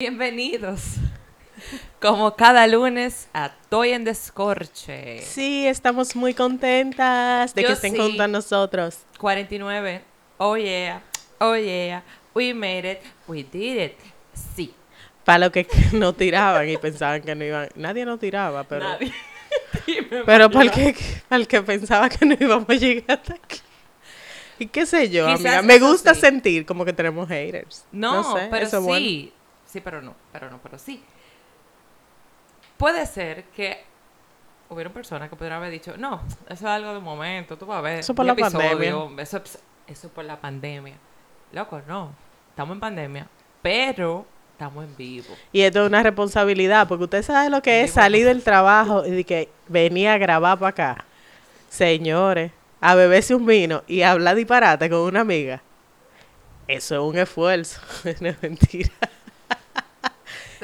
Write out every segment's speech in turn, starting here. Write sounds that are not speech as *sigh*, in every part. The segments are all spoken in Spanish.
Bienvenidos, como cada lunes, a Toy en Descorche. Sí, estamos muy contentas de Yo que estén sí. junto a nosotros. 49. Oh yeah, oh yeah, we made it, we did it. Sí. Para los que *laughs* no tiraban y pensaban que no iban. Nadie no tiraba, pero. Nadie. *laughs* Pero para el, que, para el que pensaba que no íbamos a llegar hasta aquí. Y qué sé yo, Quizás amiga. Me gusta sí. sentir como que tenemos haters. No, sé, pero sí. bueno. Sí, pero no, pero no, pero sí. Puede ser que hubieron personas que pudieran haber dicho, no, eso es algo de momento, tú vas a ver. Eso por la episodio, Eso, es- eso es por la pandemia. Loco, no. Estamos en pandemia, pero estamos en vivo. Y esto es una responsabilidad, porque usted sabe lo que es salir del trabajo y de que venía a grabar para acá. Señores, a beberse un vino y hablar disparate con una amiga. Eso es un esfuerzo. *laughs* no es mentira.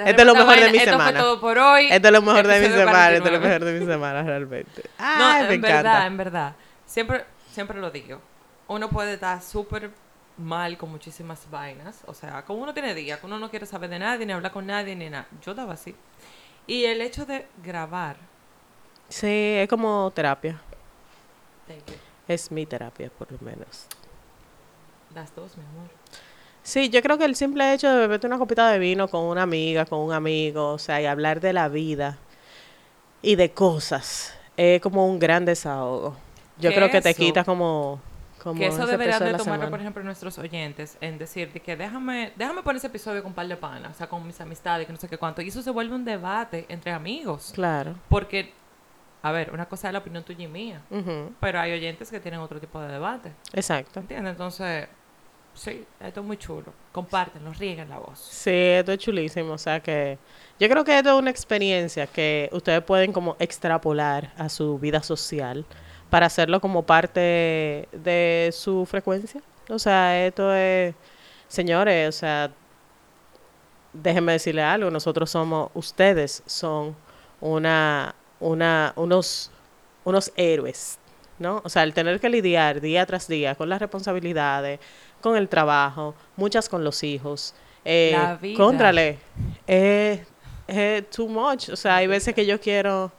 Esto es lo mejor de mi Esto semana. fue todo por hoy. Esto es lo mejor de mi semana. Esto es lo 49. mejor de mi semana, realmente. *laughs* No, me en verdad, encanta. en verdad. Siempre, siempre lo digo. Uno puede estar súper mal con muchísimas vainas. O sea, como uno tiene días, que uno no quiere saber de nadie, ni hablar con nadie, ni nada. Yo estaba así. Y el hecho de grabar. Sí, es como terapia. thank you, Es mi terapia, por lo menos. Las dos, mi amor. Sí, yo creo que el simple hecho de beberte una copita de vino con una amiga, con un amigo, o sea, y hablar de la vida y de cosas, es como un gran desahogo. Yo creo que te quita como, como que eso deberían de tomarlo, semana. por ejemplo, nuestros oyentes, en decir de que déjame, déjame poner ese episodio con un par de panas, o sea, con mis amistades, que no sé qué cuánto. Y eso se vuelve un debate entre amigos. Claro. Porque, a ver, una cosa es la opinión tuya y mía, pero hay oyentes que tienen otro tipo de debate. Exacto. ¿Entiendes? Entonces, sí, esto es muy chulo. Compártenlo, rieguen la voz. Sí, esto es chulísimo. O sea que yo creo que esto es una experiencia que ustedes pueden como extrapolar a su vida social para hacerlo como parte de su frecuencia. O sea, esto es, señores, o sea, déjenme decirle algo, nosotros somos, ustedes son una, una, unos, unos héroes, ¿no? O sea, el tener que lidiar día tras día con las responsabilidades, con el trabajo, muchas con los hijos. Eh, La vida. Contrale, es es too much. O sea, hay veces que yo quiero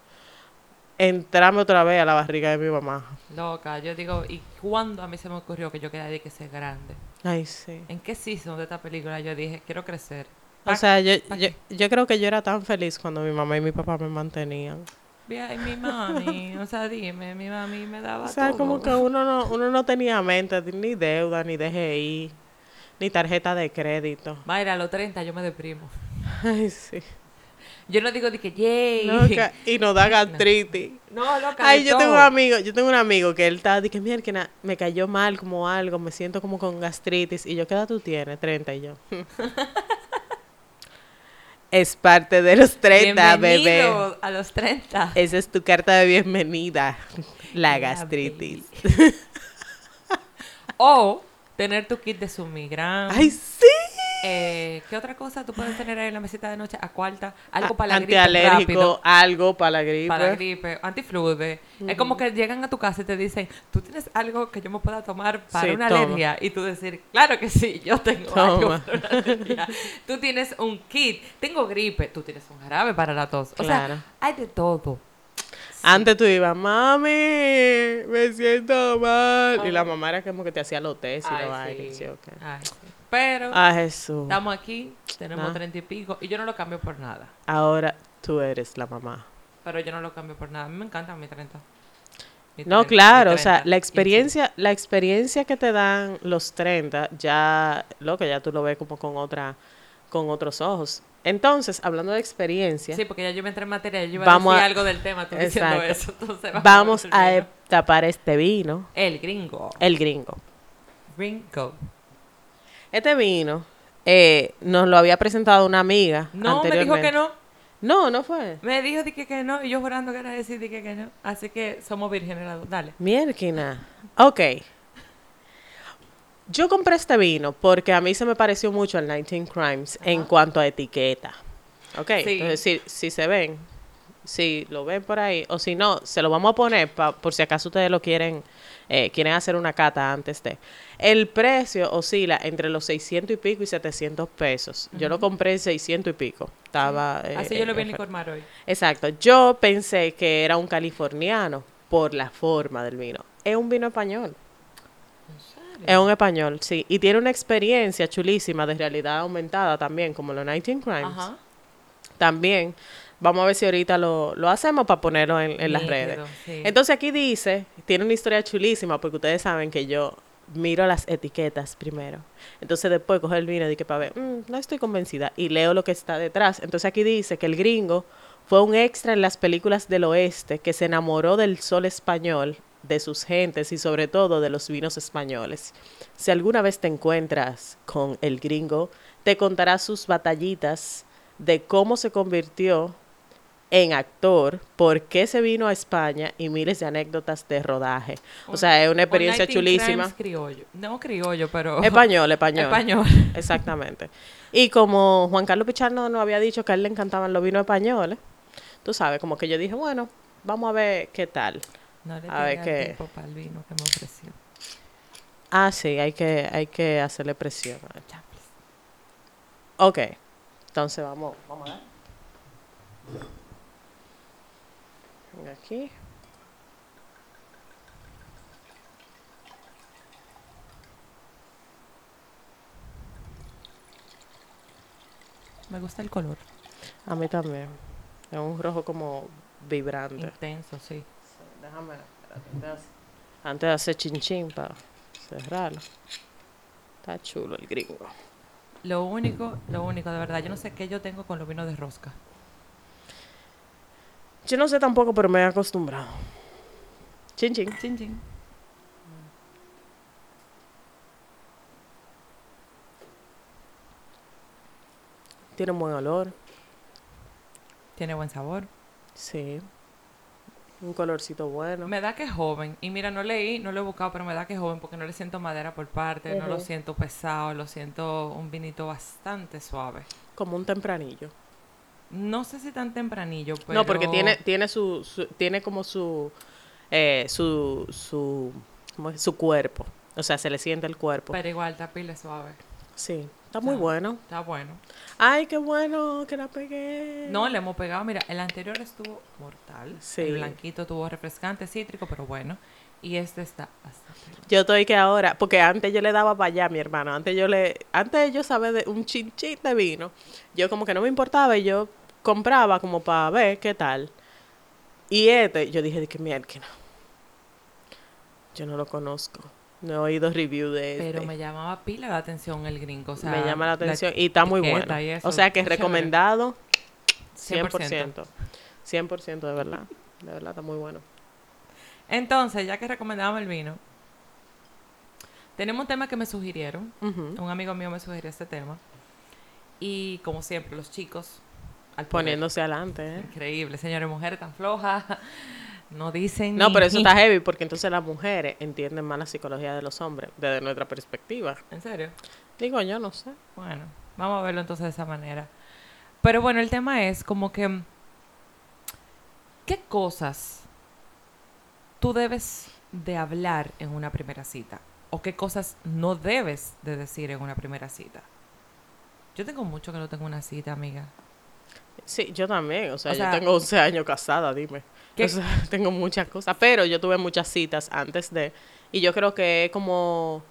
entrarme otra vez a la barriga de mi mamá. Loca, yo digo, ¿y cuándo a mí se me ocurrió que yo quería de que ser grande? Ay, sí. ¿En qué season de esta película yo dije, quiero crecer? O sea, yo, yo, yo creo que yo era tan feliz cuando mi mamá y mi papá me mantenían. Ay, mi mami, o sea, dime, mi mami me daba O sea, todo. como que uno no, uno no tenía mente, ni deuda, ni DGI, ni tarjeta de crédito. Mayra, a los 30 yo me deprimo. Ay, sí. Yo no digo de que, yay. Loca, y nos da *laughs* gastritis. No, loca, Ay, yo tengo un todo. amigo, yo tengo un amigo que él está, de que mira, que me cayó mal como algo, me siento como con gastritis. Y yo, ¿qué edad tú tienes? 30 y yo. *laughs* es parte de los 30, bebé. Bienvenido a los 30. Esa es tu carta de bienvenida, la La gastritis. O tener tu kit de Sumigram. Ay, sí. Eh, ¿Qué otra cosa tú puedes tener ahí en la mesita de noche? A cuarta. Algo para la gripe Antialérgico, algo para la gripe. Para la gripe, antiflude. Es como que llegan a tu casa y te dicen, ¿tú tienes algo que yo me pueda tomar para Sí, una toma. alergia? Y tú decir, claro que sí, yo tengo Toma. algo para una alergia. Tú tienes un kit, tengo gripe, tú tienes un jarabe para la tos. O Claro. sea, hay de todo. Antes tú ibas, mami, me siento mal. Y la mamá era como que te hacía los test y la sí. y sí, ok. Ay, sí. Pero Ah, Jesús. estamos aquí, tenemos Ah. treinta y pico, y yo no lo cambio por nada. Ahora tú eres la mamá. Pero yo no lo cambio por nada. A mí me encanta mi 30. Mi No, 30, claro, o sea, 30, la experiencia, la experiencia que te dan los 30, ya, lo que ya tú lo ves como con otra, con otros ojos. Entonces, hablando de experiencia, Sí, porque ya yo me entré en materia, yo iba Vamos a decir a- algo del tema, tú diciendo Exacto. eso. Entonces, vamos al a tapar este vino, El gringo. el gringo. Gringo. Este vino eh, nos lo había presentado una amiga No, me dijo que no. No, no fue. Me dijo de que, que no, y yo jurando que era decir de que, que no. Así que somos vírgenes las dos. Dale. Mierquina. Ok. Yo compré este vino porque a mí se me pareció mucho al 19 Crimes en cuanto a etiqueta. Ok, Sí. entonces si, si se ven, si lo ven por ahí, o si no, se lo vamos a poner pa- por si acaso ustedes lo quieren, eh, quieren hacer una cata antes de. El precio oscila entre los 600 y pico y 700 pesos. Yo lo compré en 600 y pico. Estaba... eh, Así yo lo vi en eh, Licor hoy. Exacto. Yo pensé que era un californiano por la forma del vino. Es un vino español. Es un español, sí. Y tiene una experiencia chulísima de realidad aumentada también, como los 19 Crimes. Ajá. También. Vamos a ver si ahorita lo, lo hacemos para ponerlo en, en las redes. sí. Entonces aquí dice, tiene una historia chulísima porque ustedes saben que yo miro las etiquetas primero. Entonces después cojo el vino y digo para ver, "Mm, no estoy convencida y leo lo que está detrás. Entonces aquí dice que el gringo fue un extra en las películas del oeste que se enamoró del sol español, de sus gentes y sobre todo de los vinos españoles. Si alguna vez te encuentras con el gringo, te contará sus batallitas de cómo se convirtió en actor, por qué se vino a España y miles de anécdotas de rodaje. O sea, es una experiencia O 19 chulísima. Criollo. No criollo, pero... *laughs* Español, español. Español. Exactamente. Y como Juan Carlos Pichardo nos había dicho que a él le encantaban los vinos españoles, tú sabes, como que yo dije, bueno, vamos a ver qué tal. No le A ver tenía qué- tiempo para el vino que me ofreció. Ah, sí, hay que, hay que hacerle presión. Chaples. Ok, entonces vamos, vamos a ver. Aquí. Me gusta el color. A mí también. Es un rojo como vibrante. Intenso, sí. Déjame, espérate, antes de hacer chinchín para cerrarlo. Está chulo el gringo. Lo único, lo único, de verdad, yo no sé qué yo tengo con los vinos de rosca. Yo no sé tampoco, pero me he acostumbrado. Chin chin. Chin, chin. Tiene un buen olor. Tiene buen sabor. Sí. Un colorcito bueno. Me da que es joven. Y mira, no leí, no lo he buscado, pero me da que es joven porque no le siento madera por parte, no lo siento pesado, lo siento un vinito bastante suave. Como un tempranillo. No sé si tan tempranillo, pero... No, porque tiene, tiene su, su- tiene como su, eh, su, su, su cuerpo. O sea, se le siente el cuerpo. Pero igual, está pila suave. Sí, está muy bueno. Está bueno. Ay, qué bueno que la pegué. No, le hemos pegado. Mira, el anterior estuvo mortal. Sí. El blanquito tuvo refrescante, cítrico, pero bueno. Y este está bastante bueno. Yo estoy que ahora, porque antes yo le daba para allá a mi hermano, antes yo le, antes yo saber de un chinchín de vino, yo como que no me importaba y yo compraba como para ver qué tal. Y este, yo dije de que mierda, yo no lo conozco, no he oído review de este. Pero me llamaba pila la atención el gringo. O sea, me llama la atención y está muy bueno. o sea que es recomendado 100%. 100%. 100% de verdad. De verdad está muy bueno. Entonces, ya que recomendábamos el vino, tenemos un tema que me sugirieron. Un amigo mío me sugirió este tema. Y como siempre, los chicos al poder. Poniéndose adelante, ¿eh? Increíble, señores, mujeres tan flojas. *laughs* No dicen No, ni- pero eso está *laughs* heavy porque entonces las mujeres entienden más la psicología de los hombres desde nuestra perspectiva. ¿En serio? Digo, yo no sé. Bueno, vamos a verlo entonces de esa manera. Pero bueno, el tema es como que... ¿Qué cosas tú debes de hablar en una primera cita? ¿O qué cosas no debes de decir en una primera cita? Yo tengo mucho que no tengo una cita, amiga. Sí, yo también. O sea, O sea, yo tengo 11 años casada, dime. ¿qué- O sea, *laughs* tengo muchas cosas. Pero yo tuve muchas citas antes de... Y yo creo que es como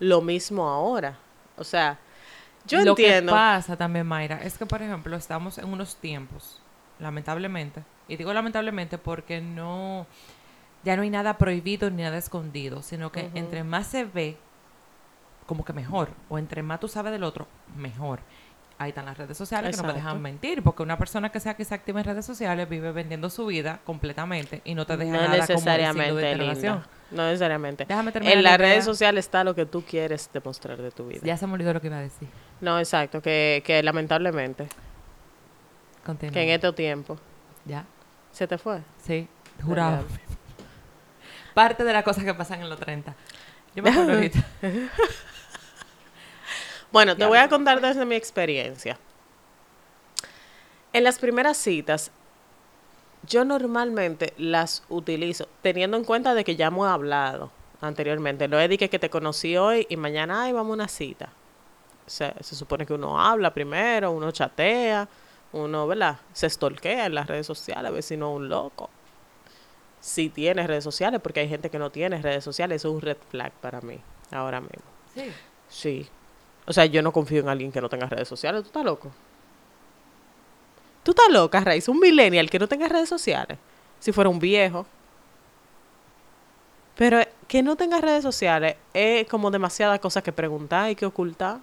lo mismo ahora. O sea, yo Lo entiendo... que pasa también, Mayra, es que, por ejemplo, estamos en unos tiempos, lamentablemente, y digo lamentablemente porque no, ya no hay nada prohibido ni nada escondido, sino que entre más se ve, como que mejor, o entre más tú sabes del otro, mejor. Ahí están las redes sociales que no me dejan mentir, porque una persona que sea que se active en redes sociales vive vendiendo su vida completamente y no te deja no nada como necesariamente, de interrogación. linda. No necesariamente. Déjame terminar En la las idea. redes sociales está lo que tú quieres demostrar de tu vida. Ya se me olvidó lo que iba a decir. No, exacto. Que, que lamentablemente, Continúa. que en estos tiempos, Ya. se te fue. Sí, jurado. Parte de las cosas que pasan en los 30. Yo me acuerdo ahorita. *laughs* Bueno, te voy a contar desde mi experiencia. En las primeras citas, yo normalmente las utilizo teniendo en cuenta de que ya hemos hablado anteriormente. No es de que, te conocí hoy y mañana, ay, vamos a una cita. Se, se supone que uno habla primero, uno chatea, uno, ¿verdad? Se stalkea en las redes sociales, a ver si no es un loco. Si tienes redes sociales, porque hay gente que no tiene redes sociales, eso es un red flag para mí, ahora mismo. Sí. Sí. O sea, yo no confío en alguien que no tenga redes sociales. ¿Tú estás loco? ¿Tú estás loca, Raiz? Un millennial que no tenga redes sociales. Si fuera un viejo. Pero eh, que no tenga redes sociales es como demasiadas cosas que preguntar y que ocultar.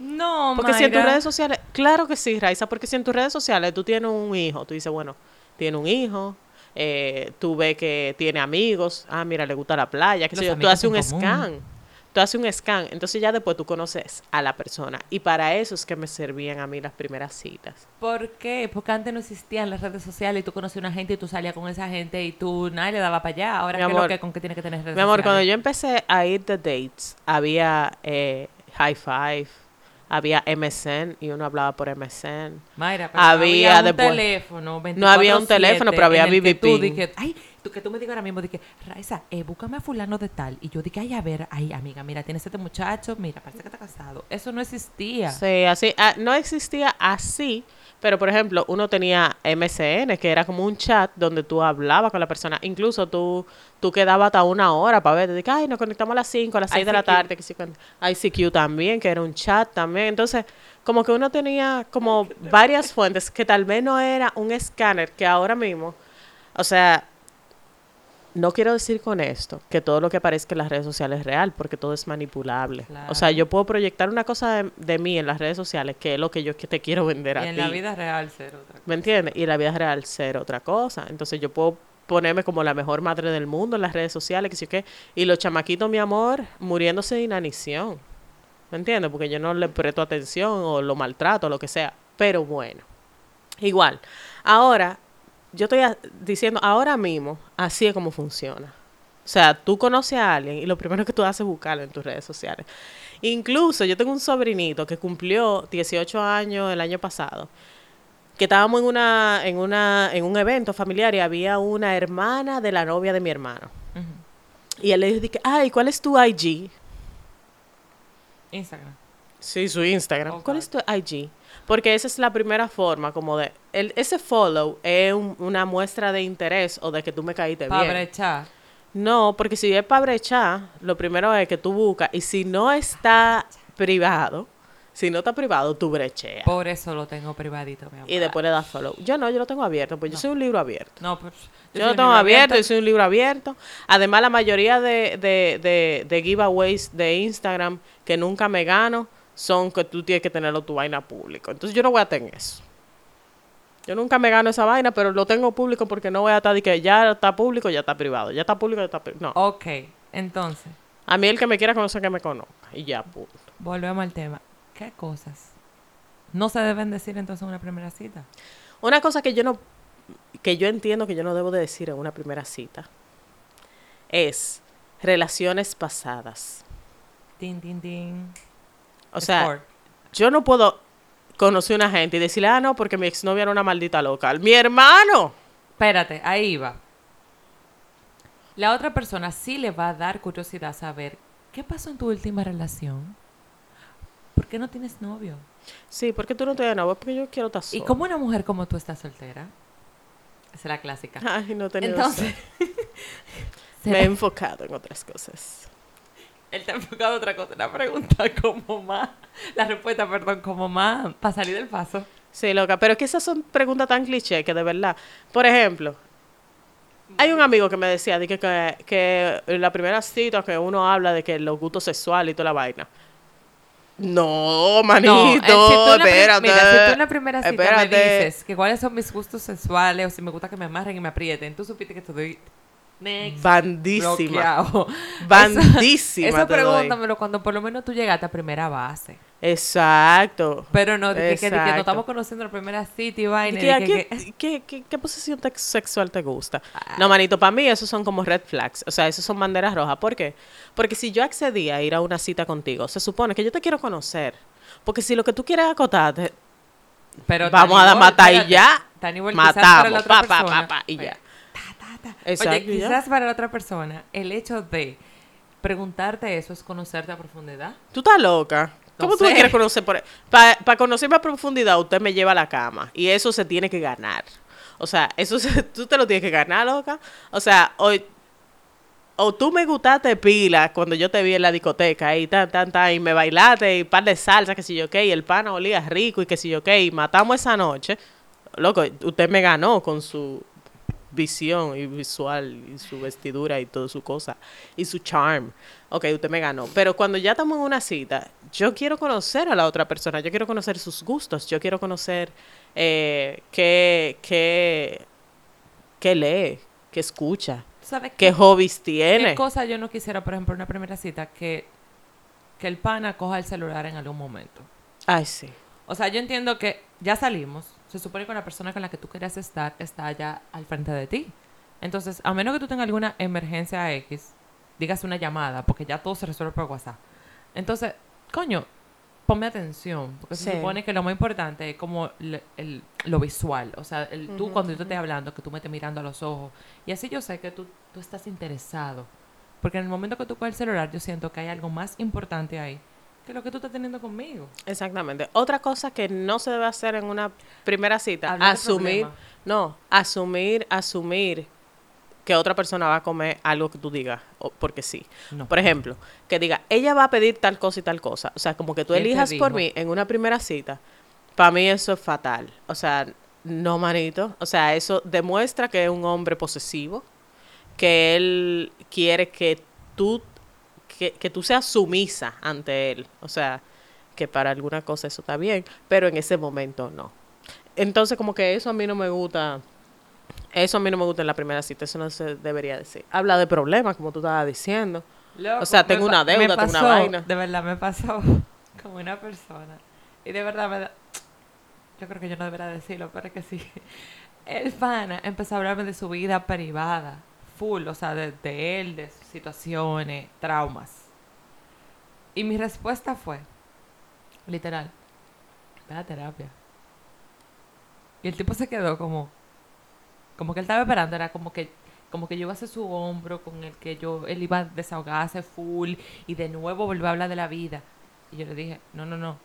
No, Porque si en tus redes sociales, claro que sí, Raiza, porque si en tus redes sociales tú tienes un hijo, tú dices, bueno, tiene un hijo, eh, tú ves que tiene amigos, ah, mira, le gusta la playa, qué sé Los yo, tú haces un común. scan, tú haces un scan, entonces ya después tú conoces a la persona. Y para eso es que me servían a mí las primeras citas. ¿Por qué? Porque antes no existían las redes sociales y tú conocías a una gente y tú salías con esa gente y tú nadie le daba para allá. Ahora, Mi ¿qué es lo que, ¿con qué tiene que tener redes Mi amor, cuando sociales? yo empecé a ir de dates, había eh, High Five, había MSN y uno hablaba por MSN. Mayra, pero Había había un después- teléfono. No había un 24/7 teléfono, pero había en el que BB tú Ping. dije, ay, tú, que tú me digas ahora mismo, dije, Raiza, eh, búscame a fulano de tal. Y yo dije, ay, a ver, ay, amiga, mira, tienes este muchacho, mira, parece que está casado. Eso no existía. Sí, así, ah, no existía así, pero por ejemplo, uno tenía MSN, que era como un chat donde tú hablabas con la persona, incluso tú, tú quedabas hasta una hora para ver, de que, ay, nos conectamos a las 5, a las 6 de la tarde, ICQ también, que era un chat también, entonces, como que uno tenía como varias fuentes, que tal vez no era un escáner, que ahora mismo, o sea, no quiero decir con esto que todo lo que aparezca en las redes sociales es real, porque todo es manipulable. O sea, Claro. yo puedo proyectar una cosa de, de mí en las redes sociales, que es lo que yo que te quiero vender Y a en ti. la vida real, cero. otra cosa. ¿Me entiendes? Y en la vida real ser otra cosa. Entonces yo puedo ponerme como la mejor madre del mundo en las redes sociales, que sí qué. Y los chamaquitos, mi amor, muriéndose de inanición. ¿Me entiendes? Porque yo no le presto atención o lo maltrato o lo que sea. Pero bueno. Igual. Ahora, yo estoy diciendo, ahora mismo, así es como funciona. O sea, tú conoces a alguien y lo primero que tú haces es buscarlo en tus redes sociales. Incluso yo tengo un sobrinito que cumplió 18 años el año pasado que estábamos en una en una en un evento familiar y había una hermana de la novia de mi hermano. Y él le dije, "Ay, ¿cuál es tu IG?" Instagram. Sí, su Instagram. ¿Cuál es tu IG? Porque esa es la primera forma como de el, ese follow es un- una muestra de interés o de que tú me caíste Para bien. brechar. No, porque si es para brechar, lo primero es que tú buscas y si no está privado, si no está privado, tú brecheas. Por eso lo tengo privadito, mi amor. Y después le das follow. Yo no, yo lo tengo abierto, pues yo soy un libro abierto. No, pues. Yo, lo tengo libro abierto, yo soy un libro abierto. Además, la mayoría de, de, de, de giveaways de Instagram que nunca me gano son que tú tienes que tenerlo tu vaina público. Entonces yo no voy a tener eso. Yo nunca me gano esa vaina, pero lo tengo público porque no voy a estar de que ya está público, ya está privado. Ya está público, ya está privado. No. Ok, entonces, A mí el que me quiera conocer, que me conozca. Y ya, punto. volvemos al tema. ¿Qué cosas no se deben decir entonces en una primera cita? Una cosa que yo no, que yo entiendo que yo no debo de decir en una primera cita es relaciones pasadas. Tin, tin, tin. O sea, Sport. yo no puedo conocer a una gente y decirle, ah, no, porque mi exnovia era una maldita loca. ¡Mi hermano! Espérate, ahí va. La otra persona sí le va a dar curiosidad saber qué pasó en tu última relación. ¿Por qué no tienes novio? Sí, porque tú no te novio? Porque yo quiero estar ¿Y sola. cómo una mujer como tú está soltera? Esa es la clásica. Ay, no tenido Entonces, *laughs* me ¿será- he enfocado en otras cosas. Él te ha enfocado a otra cosa. La pregunta *laughs* como más, la respuesta, perdón, como más, para salir del paso. Sí, loca, pero es que esas son preguntas tan cliché que de verdad. Por ejemplo, hay un amigo que me decía de que, que, que en la primera cita que uno habla de que los gustos sexuales y toda la vaina. No, manito, No, eh, la prim- espérate. Mira, si tú en la primera cita me dices que cuáles son mis gustos sexuales o si me gusta que me amarren y me aprieten, tú supiste que te doy next, Bandísima. bloqueado. *laughs* Bandísima. Eso, pregúntamelo cuando por lo menos tú llegaste a primera base. Exacto. Pero no, que, que, nos estamos conociendo en la primera cita y vaina. ¿Qué, qué- posición sexual te gusta? Ah. No, manito, para mí esos son como red flags. O sea, esos son banderas rojas. ¿Por qué? Porque si yo accedí a ir a una cita contigo, se supone que yo te quiero conocer. Porque si lo que tú quieres es acotarte, Pero Vamos a matar y ya. Matamos. Pa, pa, pa, y ya. Oye, Exacto, y ya. quizás para la otra persona el hecho de preguntarte eso es conocerte a profundidad. Tú estás loca. No ¿Cómo tú me sé. quieres conocer? Para conocerme a profundidad, usted me lleva a la cama. Y eso se tiene que ganar. O sea, eso se- *laughs* tú te lo tienes que ganar, loca. O sea, hoy. O tú me gustaste pila cuando yo te vi en la discoteca ahí, tan, tan, tan, y me bailaste y par de salsa, que si yo qué, y el pana olía rico y que si yo qué, y matamos esa noche. Loco, usted me ganó con su visión y visual y su vestidura y toda su cosa y su charm. Ok, usted me ganó. Pero cuando ya estamos en una cita, yo quiero conocer a la otra persona, yo quiero conocer sus gustos, yo quiero conocer eh, qué, qué, qué lee, qué escucha, ¿Sabes qué hobbies tiene. ¿Qué cosa yo no quisiera, por ejemplo, en una primera cita? Que, que el pana coja el celular en algún momento. Ay, sí. O sea, yo entiendo que ya salimos. Se supone que la persona con la que tú querías estar está allá al frente de ti. Entonces, a menos que tú tengas alguna emergencia X, digas una llamada, porque ya todo se resuelve por WhatsApp. Entonces, coño, ponme atención, porque se supone que lo más importante es como el- lo visual. O sea, el, tú cuando yo te esté hablando, que tú me estés mirando a los ojos. Y así yo sé que tú, tú estás interesado. Porque en el momento que tú coges el celular, yo siento que hay algo más importante ahí que lo que tú estás teniendo conmigo. Exactamente. Otra cosa que no se debe hacer en una primera cita, Hablar asumir, no, asumir, asumir que otra persona va a comer algo que tú digas, porque sí. No. Por ejemplo, que diga, ella va a pedir tal cosa y tal cosa. O sea, como que tú ¿Quién te elijas por mí en una primera cita, para mí eso es fatal. O sea, no, manito. O sea, eso demuestra que es un hombre posesivo, que él quiere que tú, que, que tú seas sumisa ante él. O sea, que para alguna cosa eso está bien, pero en ese momento no. Entonces, como que eso a mí no me gusta. Eso a mí no me gusta en la primera cita, eso no se debería decir. Habla de problemas, como tú estabas diciendo. Loco, O sea, tengo una deuda, tengo una pasó, vaina. De verdad, me pasó *laughs* como una persona. Y de verdad me da... Yo creo que yo no debería decirlo, pero es que sí. *laughs* El pana empezó a hablarme de su vida privada. Full, o sea, de, él, de sus situaciones, traumas. Y mi respuesta fue, literal, ve a terapia. Y el tipo se quedó como, como que él estaba esperando, era como que, como que yo iba su hombro con el que yo, él iba a desahogarse full y de nuevo volver a hablar de la vida. Y yo le dije, no, no, no,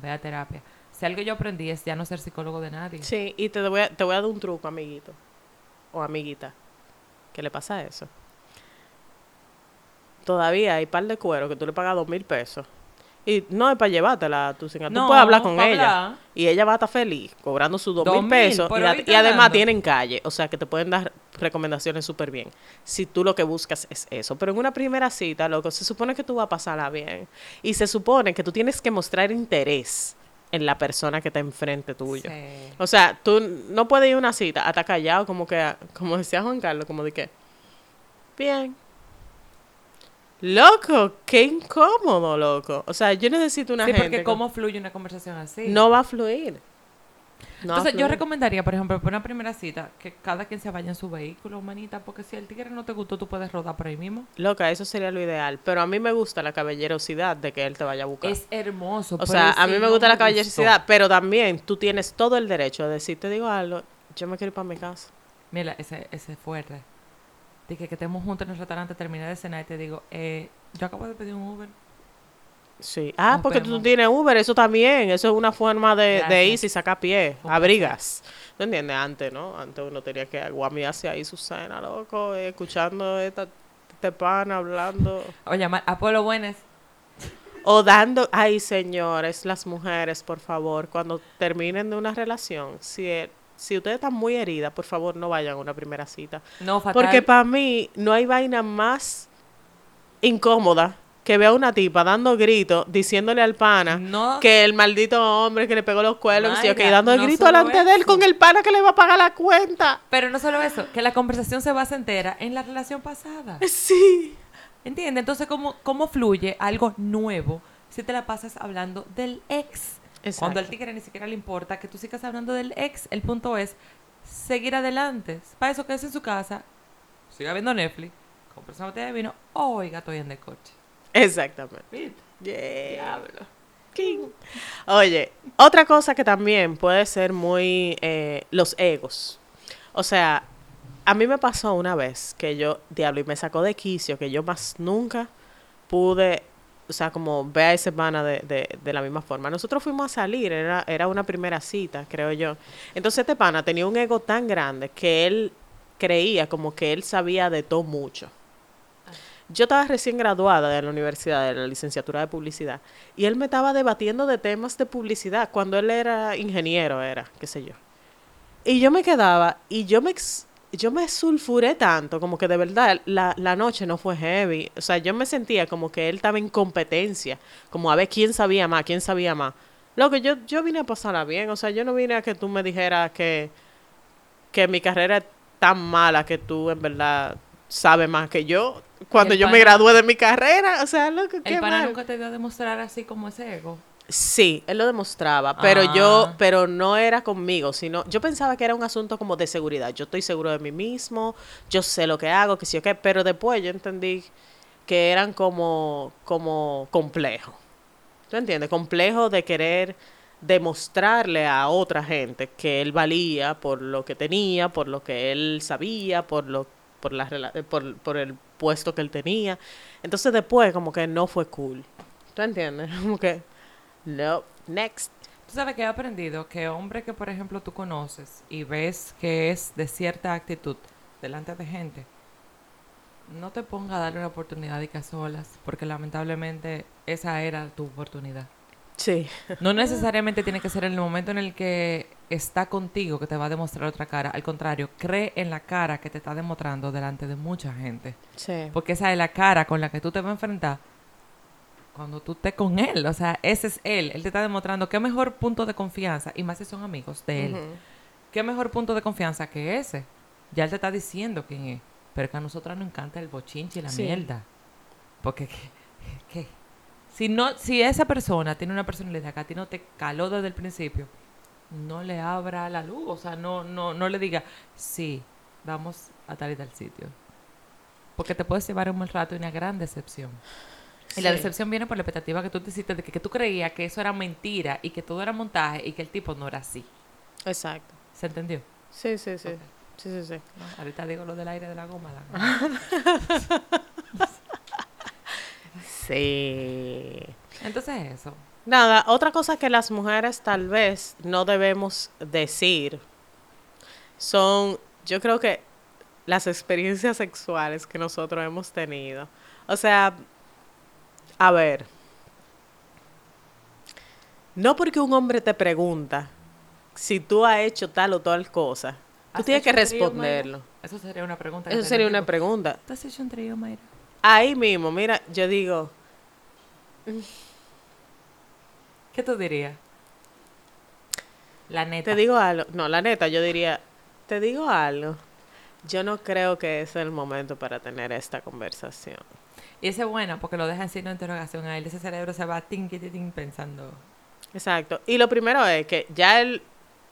ve a terapia. Si algo yo aprendí es ya no ser psicólogo de nadie. Sí, y te voy a, te voy a dar un truco, amiguito. O amiguita. ¿Qué le pasa a eso? Todavía hay par de cuero que tú le pagas dos mil pesos. Y no es para llevártela a tu señora. Tú No, puedes hablar con ella. hablar. Y ella va a estar feliz cobrando sus dos mil pesos. Y, y además tienen calle. O sea, que te pueden dar recomendaciones súper bien. Si tú lo que buscas es eso. Pero en una primera cita, loco, se supone que tú vas a pasarla bien. Y se supone que tú tienes que mostrar interés en la persona que está enfrente tuyo. Sí. O sea, tú no puedes ir a una cita hasta callado, como que, como decía Juan Carlos, como de que, bien. Loco, qué incómodo, loco. O sea, yo necesito una Sí, gente. porque que- cómo fluye una conversación así. No va a fluir. No Entonces, yo recomendaría, por ejemplo, para una primera cita, que cada quien se vaya en su vehículo, manita, porque si el tigre no te gustó, tú puedes rodar por ahí mismo. Loca, eso sería lo ideal. Pero a mí me gusta la caballerosidad de que él te vaya a buscar. Es hermoso. o sea, a mí me no gusta la caballerosidad, pero también tú tienes todo el derecho de decir, te digo algo, yo me quiero ir para mi casa. Mira, ese, ese es fuerte. Dije que estemos juntos en el restaurante, terminé de cenar y te digo, eh, yo acabo de pedir un Uber. Sí. Ah, porque tú tienes Uber, eso también. Eso es una forma de, de Gracias. irse y sacar pie. Abrigas. ¿No entiendes? Antes, ¿no? Antes uno tenía que guamiarse ahí su cena, loco, eh, escuchando esta, este pana hablando. O llamar Apolo Buenas. O dando, ay señores, las mujeres, por favor, cuando terminen de una relación, si, el- si ustedes están muy heridas, por favor no vayan a una primera cita. No, fatal. Porque para mí no hay vaina más incómoda que ver a una tipa dando gritos, diciéndole al pana No. que el maldito hombre que le pegó los cuernos, que sí, ok, Mayra, dando el no grito delante de él con el pana que le va a pagar la cuenta. Pero no solo eso, que la conversación se basa entera en la relación pasada. *laughs* Sí. ¿Entiendes? Entonces, ¿cómo, ¿cómo fluye algo nuevo si te la pasas hablando del ex? Exacto. Cuando al tigre ni siquiera le importa que tú sigas hablando del ex, el punto es seguir adelante. Para eso quédese en su casa, siga viendo Netflix, compre una botella de vino, oiga, estoy en el coche. Exactamente. Yeah. Diablo. King. Oye, otra cosa que también puede ser muy eh, los egos. O sea, a mí me pasó una vez que yo, diablo, y me sacó de quicio que yo más nunca pude, o sea, como ver a ese pana de, de, de la misma forma. Nosotros fuimos a salir, era, era una primera cita, creo yo. Entonces este pana tenía un ego tan grande que él creía como que él sabía de todo mucho. Yo estaba recién graduada de la universidad, de la licenciatura de publicidad, y él me estaba debatiendo de temas de publicidad cuando él era ingeniero, era, qué sé yo. Y yo me quedaba, y yo me, yo me sulfuré tanto, como que de verdad la, la noche no fue heavy. O sea, yo me sentía como que él estaba en competencia, como a ver quién sabía más, quién sabía más. Lo que yo, yo vine a pasarla bien, o sea, yo no vine a que tú me dijeras que, que mi carrera es tan mala que tú en verdad sabes más que yo. Cuando El yo me gradué de mi carrera, o sea, lo que qué El pana mal. nunca te dio a demostrar así como ese ego. Sí, él lo demostraba, pero yo, Ah. pero no era conmigo, sino yo pensaba que era un asunto como de seguridad. Yo estoy seguro de mí mismo, yo sé lo que hago, que sí o qué, pero después yo entendí que eran como, como complejo. ¿Tú entiendes? Complejo de querer demostrarle a otra gente que él valía por lo que tenía, por lo que él sabía, por lo por la por, por el puesto que él tenía. Entonces después como que no fue cool. ¿Tú entiendes? *laughs* Como que no, next. Tú sabes que he aprendido que hombre que, por ejemplo, tú conoces y ves que es de cierta actitud delante de gente, no te ponga a darle una oportunidad y que a solas, porque lamentablemente esa era tu oportunidad. Sí. No necesariamente tiene que ser en el momento en el que está contigo que te va a demostrar otra cara. Al contrario, cree en la cara que te está demostrando delante de mucha gente. Sí. Porque esa es la cara con la que tú te vas a enfrentar cuando tú estés con él. O sea, ese es él. Él te está demostrando qué mejor punto de confianza, y más si son amigos de él, qué mejor punto de confianza que ese. Ya él te está diciendo quién es. Pero que a nosotras nos encanta el bochinche y la Sí. mierda. Porque, qué? Si, no, si esa persona tiene una personalidad que a ti no te caló desde el principio, no le abra la luz. O sea, no, no, no le diga, sí, vamos a tal y tal sitio. Porque te puedes llevar un mal rato y una gran decepción. Y la decepción viene por la expectativa que tú te hiciste de que, que tú creías que eso era mentira y que todo era montaje y que el tipo no era así. Exacto. ¿Se entendió? Sí, sí, sí. Sí, sí, sí. No, ahorita digo lo del aire de la goma. la- *laughs* Sí. Entonces eso. Nada, otra cosa que las mujeres tal vez no debemos decir son, yo creo que las experiencias sexuales que nosotros hemos tenido. O sea, a ver, no porque un hombre te pregunta si tú has hecho tal o tal cosa, tú ¿Has tienes que trío, responderlo. Eso sería una pregunta. Eso te sería digo. una pregunta. ¿Tú has hecho un trío, Mayra? Ahí mismo, mira, yo digo, ¿Qué tú dirías? La neta. Te digo algo. No, la neta, yo diría, te digo algo. Yo no creo que es el momento para tener esta conversación. Y ese es bueno porque lo deja en signo de interrogación a él. Ese cerebro se va tin, tin, tin, pensando. Exacto. Y lo primero es que ya él,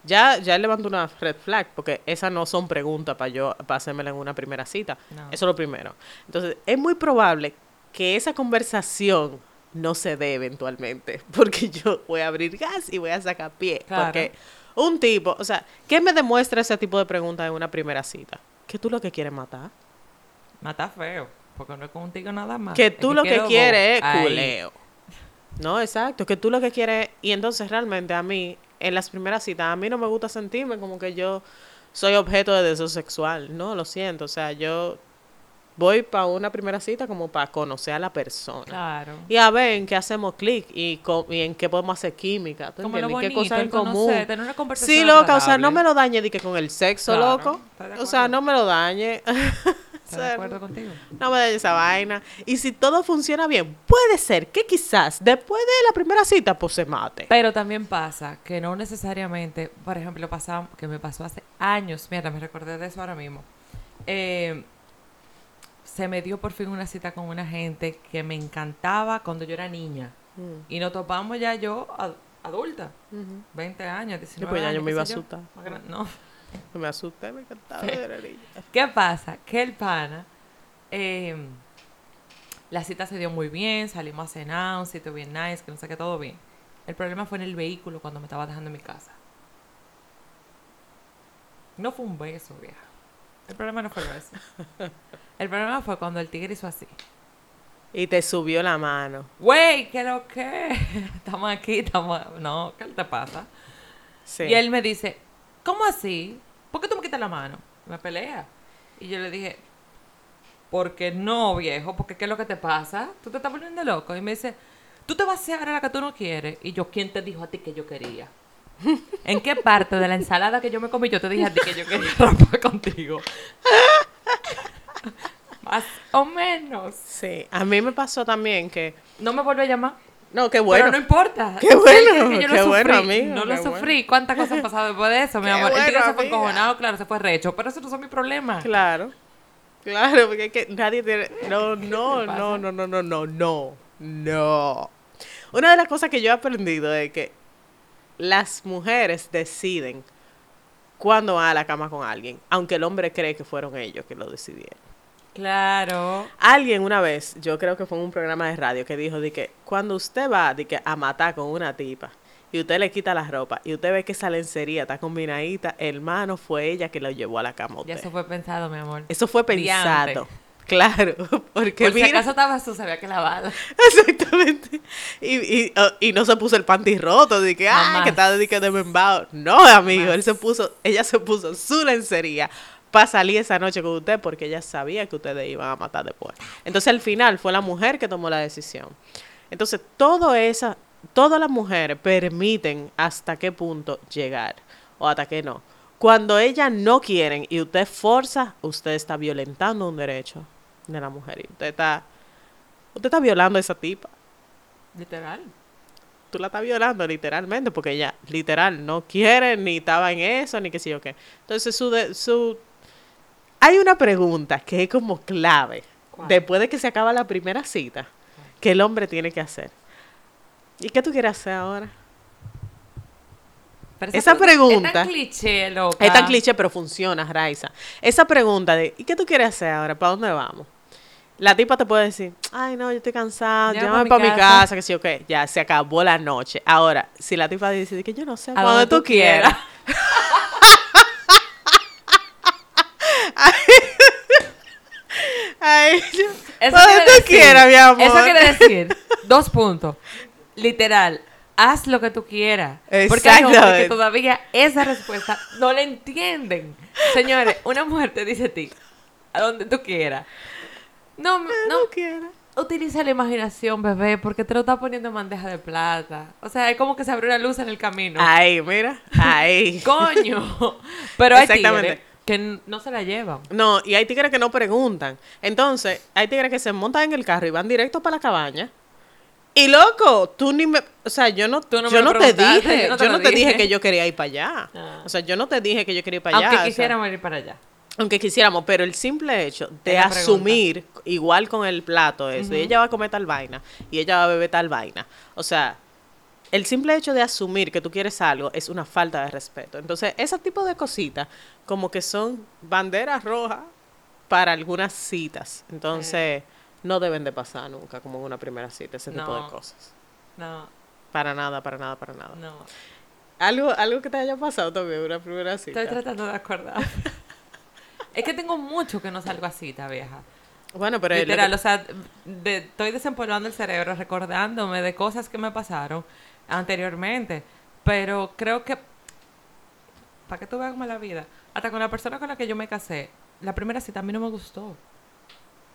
ya, ya él levantó una red flag, porque esas no son preguntas para yo, para hacérmela en una primera cita. No. Eso es lo primero. Entonces, es muy probable que esa conversación no se dé eventualmente, *laughs* porque yo voy a abrir gas y voy a sacar pie. Claro. Porque un tipo, o sea, ¿qué me demuestra ese tipo de preguntas en una primera cita? Que tú lo que quieres matar. Mata feo. Porque no es contigo nada más. Que Es tú lo que quieres es vos culeo. No, exacto, que tú lo que quieres, y entonces realmente a mí, en las primeras citas, a mí no me gusta sentirme como que yo soy objeto de deseo sexual, no, lo siento, o sea, yo voy para una primera cita como para conocer a la persona. Claro. Y a ver en qué hacemos clic y, y en qué podemos hacer química, ¿tú Como lo entiendes? ¿Qué bonito, cosas en común? conocer, tener una conversación Sí, loca, o sea, no me lo dañe di que con el sexo, Claro, loco. O sea, no me lo dañe. *laughs* De acuerdo contigo. No me dañe esa vaina. Y si todo funciona bien, puede ser que quizás después de la primera cita, pues se mate. Pero también pasa que no necesariamente, por ejemplo, pasaba, que me pasó hace años, mira, me recordé de eso ahora mismo. Eh, se me dio por fin una cita con una gente que me encantaba cuando yo era niña. Mm. Y nos topamos ya yo ad- adulta, Ujú. 20 años, 19 pues ya yo años, me qué iba a yo. asustar. Gran- No. Me asusté, me encantaba. de la niña. ¿Qué pasa? Que el pana, eh, la cita se dio muy bien, salimos a cenar, un sitio bien nice, que no sé qué, todo bien. El problema fue en el vehículo cuando me estaba dejando en mi casa. No fue un beso, vieja. El problema no fue el beso. El problema fue cuando el tigre hizo así. Y te subió la mano. Güey, ¿qué lo que? Estamos aquí, estamos... No, ¿qué te pasa? Sí. Y él me dice, ¿cómo así? ¿Por qué tú me quitas la mano? Me pelea. Y yo le dije, porque no, viejo, porque ¿qué es lo que te pasa? Tú te estás volviendo loco. Y me dice, tú te vas a hacer a la que tú no quieres. Y yo, ¿quién te dijo a ti que yo quería? ¿En qué parte de la ensalada que yo me comí yo te dije a ti que yo quería rapar contigo? Más o menos. Sí. A mí me pasó también que... No me vuelve a llamar. No, qué bueno. Pero no importa. Qué bueno, que yo qué lo bueno, sufrí. amigo, No lo sufrí. ¿Cuántas cosas han pasado después de eso, mi *laughs* Qué amor? el tigre bueno, se fue encojonado, claro, se fue recho. Pero eso no son mis problemas. Claro. Claro, porque es que nadie tiene... No, *laughs* no, no, no, no, no, no, no. Una de las cosas que yo he aprendido es que las mujeres deciden cuándo van a la cama con alguien, aunque el hombre cree que fueron ellos que lo decidieron. Claro. Alguien una vez, yo creo que fue en un programa de radio, que dijo de que cuando usted va de que, a matar con una tipa y usted le quita la ropa y usted ve que esa lencería está combinadita, hermano, fue ella que lo llevó a la cama a Ya eso fue pensado, mi amor. Eso fue pensado. Diante. Claro, *laughs* porque Por si mira, acaso estaba sucia, había que lavarla. *laughs* exactamente. Y, y, oh, y no se puso el panty roto, de que, ah, que está de que de membao. No, amigo, Jamás. él se puso, ella se puso su lencería para salir esa noche con usted porque ella sabía que ustedes iban a matar después. Entonces al final fue la mujer que tomó la decisión. Entonces todo esa, todas las mujeres permiten hasta qué punto llegar o hasta qué no. Cuando ellas no quieren y usted forza, usted está violentando un derecho de la mujer y usted está, usted está violando a esa tipa. Literal. Tú la estás violando literalmente porque ella literal no quiere ni estaba en eso ni qué sé yo qué. Entonces su, de- su hay una pregunta que es como clave ¿Cuál? después de que se acaba la primera cita que el hombre tiene que hacer. ¿Y qué tú quieres hacer ahora? Esa pregunta- Es tan cliché, loca. Es tan cliché, pero funciona, Raiza. Esa pregunta de ¿y qué tú quieres hacer ahora? ¿Para dónde vamos? La tipa te puede decir, ay, no, yo estoy cansada, llámame pa' para mi mi casa". que sí o qué. Ya, se acabó la noche. Ahora, si la tipa dice que yo no sé, A donde tú tú quieras. quieras. *laughs* Ay, *laughs* yo- Eso tú decir- quieras, mi amor. Eso quiere decir, dos puntos. Literal, haz lo que tú quieras. Porque hay hombres que todavía esa respuesta no la entienden. Señores, una mujer te dice a ti, a donde tú quieras. No, no, no utiliza la imaginación, bebé, porque te lo está poniendo en bandeja de plata. O sea, es como que se abrió una luz en el camino. Ay, mira, ay. ¡Coño! Pero hay tigres que no se la llevan. No, y hay tigres que no preguntan. Entonces, hay tigres que se montan en el carro y van directo para la cabaña. Y loco, tú ni me, o sea, yo no, yo me no te dije, yo no te yo lo no te dije dije. que yo quería ir para allá. Ah. O sea, yo no te dije que yo quería ir para allá. Aunque o sea, quisiéramos ir para allá. Aunque quisiéramos, pero el simple hecho de pregunta. asumir, igual con el plato eso, y ella va a comer tal vaina, y ella va a beber tal vaina. O sea, el simple hecho de asumir que tú quieres algo es una falta de respeto. Entonces, ese tipo de cositas, como que son banderas rojas para algunas citas. Entonces, no deben de pasar nunca, como en una primera cita, ese tipo de cosas. No, Para nada, para nada, para nada. no. Algo, algo que te haya pasado también en una primera cita. Estoy tratando de acordar. *laughs* es que tengo mucho que no salgo así, ta vieja. Bueno, pero que- Literal, o sea, de- estoy desempolvando el cerebro, recordándome de cosas que me pasaron anteriormente. Pero creo que, para que tú veas cómo es la vida, hasta con la persona con la que yo me casé, la primera cita a mí no me gustó.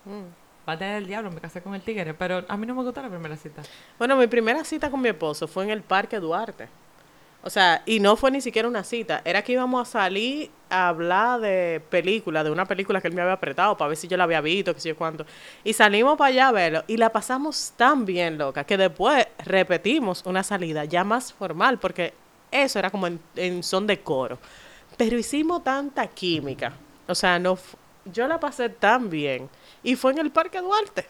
Mm. Va a tener el diablo, me casé con el tigre, pero a mí no me gustó la primera cita. Bueno, mi primera cita con mi esposo fue en el Parque Duarte. O sea, y no fue ni siquiera una cita, era que íbamos a salir a hablar de película, de una película que él me había apretado para ver si yo la había visto, que sé yo cuánto. Y salimos para allá a verlo y la pasamos tan bien, loca, que después repetimos una salida ya más formal, porque eso era como en, en son de coro. Pero hicimos tanta química. O sea, no, yo la pasé tan bien. Y fue en el Parque Duarte.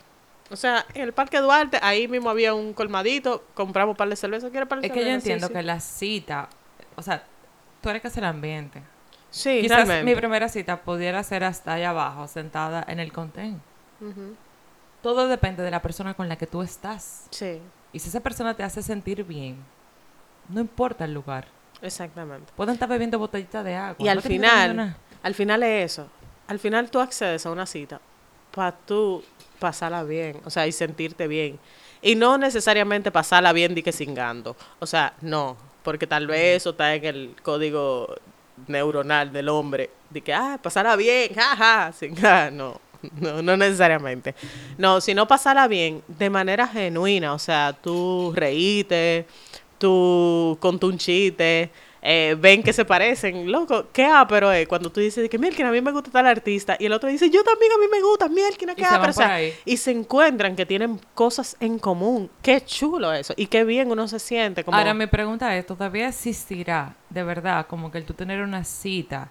O sea, en el Parque Duarte, ahí mismo había un colmadito, compramos un par de cervezas. ¿Quieres par de Es que yo? Sí, entiendo sí. que la cita, o sea, tú eres que hace el ambiente. Sí, Quizás realmente. mi primera cita pudiera ser hasta allá abajo, sentada en el contén. Todo depende de la persona con la que tú estás. Sí. Y si esa persona te hace sentir bien, No importa el lugar. Exactamente. Pueden estar bebiendo botellitas de agua. Y al no final, al final es eso. Al final tú accedes a una cita para tú pasarla bien, o sea, y sentirte bien. Y no necesariamente pasarla bien de que cingando. O sea, no, porque tal vez eso está en el código neuronal del hombre. De que, ah, pasarla bien, jaja, cingar. *laughs* No, no, no necesariamente. No, sino pasarla bien de manera genuina. O sea, tú reíte, tú con un chiste, eh, ven que se parecen, loco, qué pero es cuando tú dices que Mielkin, a mí me gusta tal artista y el otro dice, yo también a mí me gusta Mielkin, qué ápero", o sea, y se encuentran que tienen cosas en común, qué chulo eso y qué bien uno se siente como Ahora mi pregunta es, ¿todavía existirá de verdad como que el tú tener una cita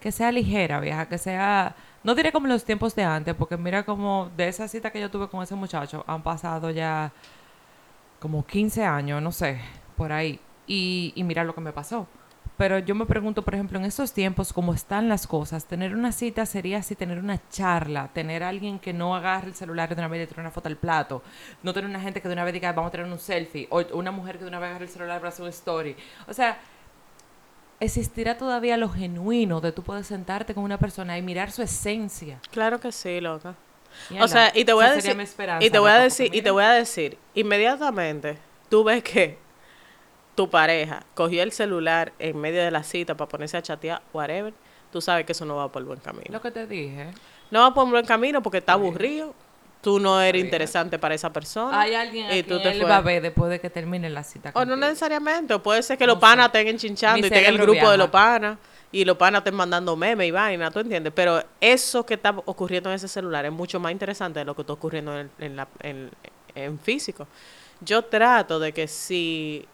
que sea ligera, vieja, que sea, no diré como los tiempos de antes, porque mira como de esa cita que yo tuve con ese muchacho han pasado ya como 15 años, no sé, por ahí, y, y mira lo que me pasó. Pero yo me pregunto, por ejemplo, en estos tiempos, cómo están las cosas, tener una cita sería así, tener una charla, tener a alguien que no agarre el celular de una vez y tire una foto al plato, no tener una gente que de una vez diga, vamos a tener un selfie, o una mujer que de una vez agarre el celular para hacer un story. O sea, existirá todavía lo genuino de tú poder sentarte con una persona y mirar su esencia. Claro que sí, loca. Mierda, O sea, y te voy a decir, y te voy a decir, y te voy a decir, inmediatamente tú ves que tu pareja cogió el celular en medio de la cita para ponerse a chatear, whatever, tú sabes que eso no va por buen camino. Lo que te dije. No va por buen camino porque está aburrido, tú no eres interesante para esa persona. Hay alguien a y quien tú te él fue. va a ver después de que termine la cita O no necesariamente, o puede ser que No los panas estén chinchando Mi y estén el grupo de los panas y los panas estén mandando memes y vaina, ¿tú entiendes? Pero eso que está ocurriendo en ese celular es mucho más interesante de lo que está ocurriendo en, en, la, en, en físico. Yo trato de que si,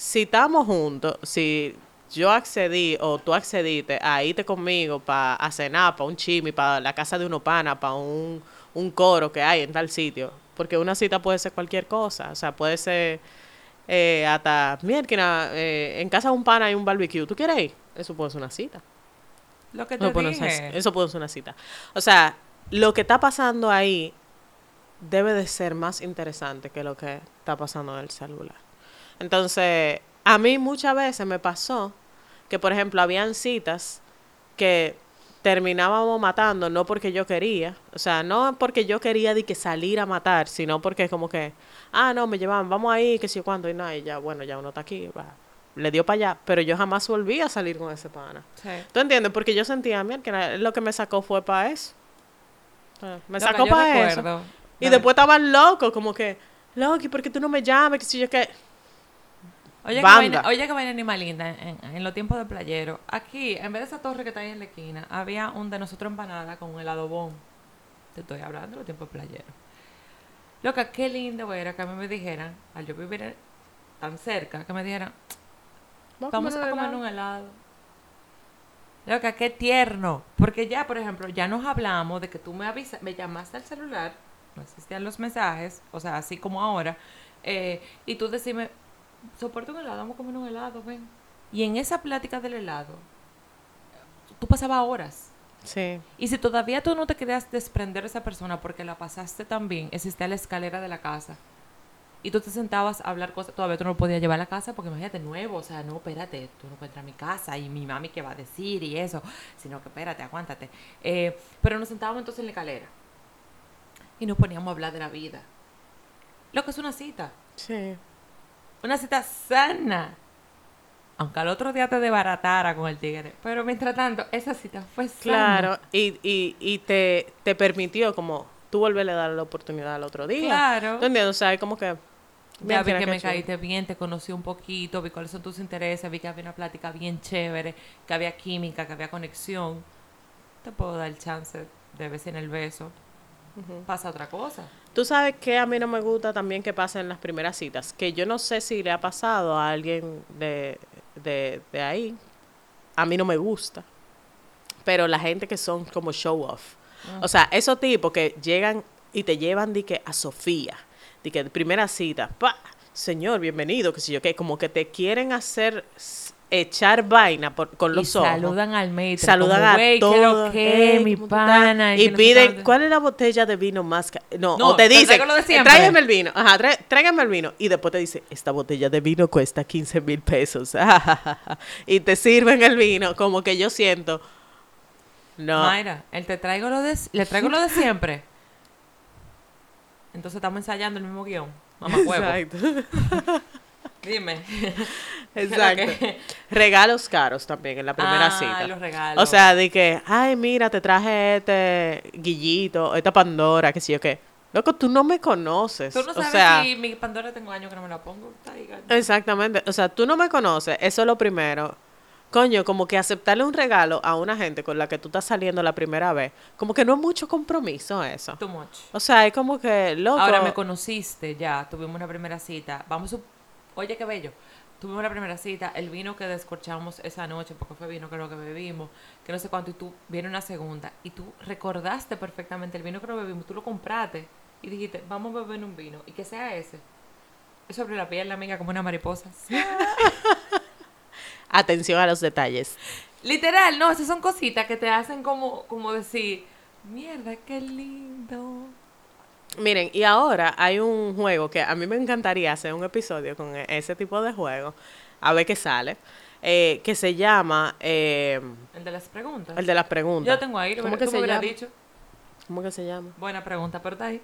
si estamos juntos, si yo accedí o tú accediste a irte conmigo para cenar, para un chimi, para la casa de unos panas, para un, un coro que hay en tal sitio, porque una cita puede ser cualquier cosa, o sea, puede ser eh, hasta, mierda, eh, en casa de un pana hay un barbecue, ¿tú quieres ir? Eso puede ser una cita. Lo que te dije. ser, eso puede ser una cita. O sea, lo que está pasando ahí debe de ser más interesante que lo que está pasando en el celular. Entonces, a mí muchas veces me pasó que, por ejemplo, habían citas que terminábamos matando no porque yo quería, o sea, no porque yo quería de que salir a matar, sino porque como que, ah, no, me llevaban, vamos ahí, que yo cuándo, y nada, y ya, bueno, ya uno está aquí, va. le dio para allá, pero yo jamás volví a salir con ese pana. Sí. ¿Tú entiendes? Porque yo sentía, mira, que lo que me sacó fue para eso. Ah, Me sacó para eso. Y después estaban locos, como que, Loki, ¿por qué tú no me llamas? Que si yo qué. Oye, que vaina, oye, que vaina animal linda en, en- en los tiempos de playero. Aquí, en vez de esa torre que está ahí en la esquina, había un de nosotros empanada con un helado bon. Te estoy hablando de los tiempos de playero. Loca, qué lindo era que a mí me dijeran, al yo vivir tan cerca, que me dijeran, vamos a comer un helado. Loca, qué tierno. Porque ya, por ejemplo, ya nos hablamos de que tú me avisas, me llamaste al celular, no existían los mensajes, o sea, así como ahora, eh, y tú decime, soporta un helado, vamos a comer un helado, ven. Y en esa plática del helado, tú pasabas horas. Sí. Y si todavía tú no te querías desprender de esa persona porque la pasaste tan bien, existía la escalera de la casa. Y tú te sentabas a hablar cosas, todavía tú no lo podías llevar a la casa porque imagínate, nuevo, o sea, no, espérate, tú no puedes entrar a mi casa y mi mami qué va a decir y eso, sino que espérate, aguántate. Eh, pero nos sentábamos entonces en la escalera y nos poníamos a hablar de la vida. Lo que es una cita, Sí. Una cita sana. Aunque al otro día te desbaratara con el tigre. Pero mientras tanto, esa cita fue sana. Claro. Y, y, y te, te permitió como tú volverle a dar la oportunidad al otro día. Claro. ¿Tú entiendes? O sea, como que... Ya vi que qué me chulo. caíste bien, te conocí un poquito, vi cuáles son tus intereses, vi que había una plática bien chévere, que había química, que había conexión. Te puedo dar el chance de vez en el beso. Pasa otra cosa. Tú sabes que a mí no me gusta también que pase en las primeras citas, que yo no sé si le ha pasado a alguien de, de, de ahí, a mí no me gusta, pero la gente que son como show off, o sea, esos tipos que llegan y te llevan de que a Sofía, de que primera cita, pa, señor, bienvenido, que sé yo qué, como que te quieren hacer echar vaina por- con Y los ojos. saludan al maestro. Saludan como, a "Güey, todos. ¿qué lo que, "Ey, mi ¿cómo tú estás?" pana? Y piden. ¿cuál es la botella de vino más ca-?" No, No, o te dicen, tráigame el vino. Ajá, trá- tráigame el vino. Y después te dice, esta botella de vino cuesta 15 mil pesos. *laughs* y te sirven el vino. Como que yo siento, no. Mayra, él te traigo lo de, le traigo lo de siempre. Entonces estamos ensayando el mismo guion. Mamá huevo. Exacto. *laughs* Dime. *laughs* *laughs* Exacto. Regalos caros también en la primera Ah, cita. los regalos. O sea, de que, ay, mira, te traje este guillito, esta Pandora, qué sé yo qué. Loco, tú no me conoces. Tú no sabes o sea, si mi Pandora tengo años que no me la pongo. Exactamente. O sea, tú no me conoces. Eso es lo primero. Coño, como que aceptarle un regalo a una gente con la que tú estás saliendo la primera vez, como que no es mucho compromiso eso. Too much. O sea, es como que, loco. Ahora me conociste ya, tuvimos una primera cita. Vamos, a- oye, qué bello. Tuvimos una primera cita, el vino que descorchamos esa noche, porque fue vino creo que bebimos, que no sé cuánto, y tú viene una segunda, y tú recordaste perfectamente el vino que no bebimos, tú lo compraste, y dijiste, vamos a beber un vino, y que sea ese. Es sobre la piel, la amiga, como una mariposa. *laughs* Atención a los detalles. Literal, no, esas son cositas que te hacen como, como decir, mierda, qué lindo. Miren, y ahora hay un juego que a mí me encantaría hacer un episodio con e- ese tipo de juego, a ver qué sale, eh, que se llama eh, El de las preguntas. el de las preguntas. Yo tengo ahí, ¿Cómo ¿cómo que se llama? dicho? ¿Cómo que se llama? Buena pregunta, pero está ahí.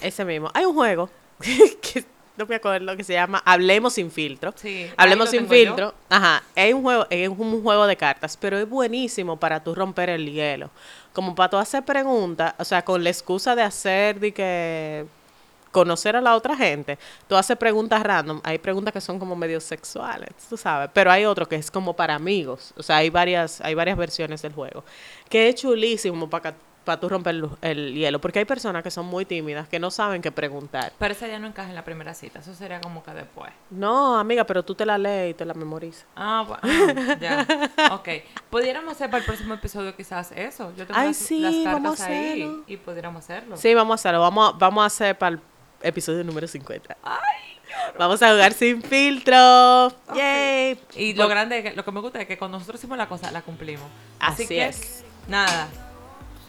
Ese mismo. Hay un juego *laughs* que no me acuerdo que se llama Hablemos sin filtro. Sí, Hablemos sin yo. filtro. Ajá. Es un juego, es un juego de cartas, pero es buenísimo para tú romper el hielo. Como para tú hacer preguntas, o sea, con la excusa de hacer de que conocer a la otra gente, tú haces preguntas random. Hay preguntas que son como medio sexuales, tú sabes, pero hay otro que es como para amigos. O sea, hay varias, hay varias versiones del juego. Que es chulísimo para para tú romper el, el hielo, porque hay personas que son muy tímidas, que no saben qué preguntar. Pero esa ya no encaja en la primera cita, eso sería como que después. No, amiga, pero tú te la lees y te la memorizas. Ah, bueno, ya. *laughs* Ok. Pudiéramos hacer para el próximo episodio quizás eso. Yo tengo Ay, las, sí, las cartas vamos a ahí y pudiéramos hacerlo. Sí, vamos a hacerlo. Vamos a, vamos a hacer para el episodio número 50. Vamos a jugar sin filtro. Yay. Y lo grande, lo que me gusta es que cuando nosotros hicimos la cosa, la cumplimos. Así que, es. Nada.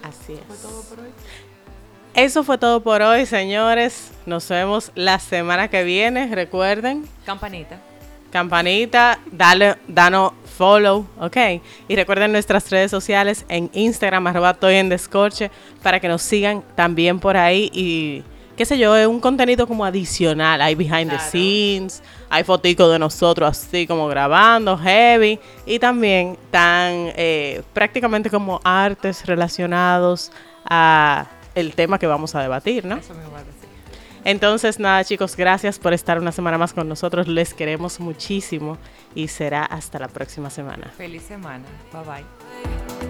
Así Fue es. todo por hoy. Eso fue todo por hoy, señores. Nos vemos la semana que viene. Recuerden, Campanita. campanita, dale, danos follow, ¿ok? Y recuerden nuestras redes sociales en Instagram, arroba Toy en Descorche, para que nos sigan también por ahí y qué sé yo, es un contenido como adicional. Hay behind the scenes, hay foticos de nosotros así como grabando, heavy, y también tan eh, prácticamente como artes relacionados a el tema que vamos a debatir, ¿no? Eso me iba a decir. Entonces, nada, chicos, gracias por estar una semana más con nosotros. Les queremos muchísimo y será hasta la próxima semana. Feliz semana. Bye bye.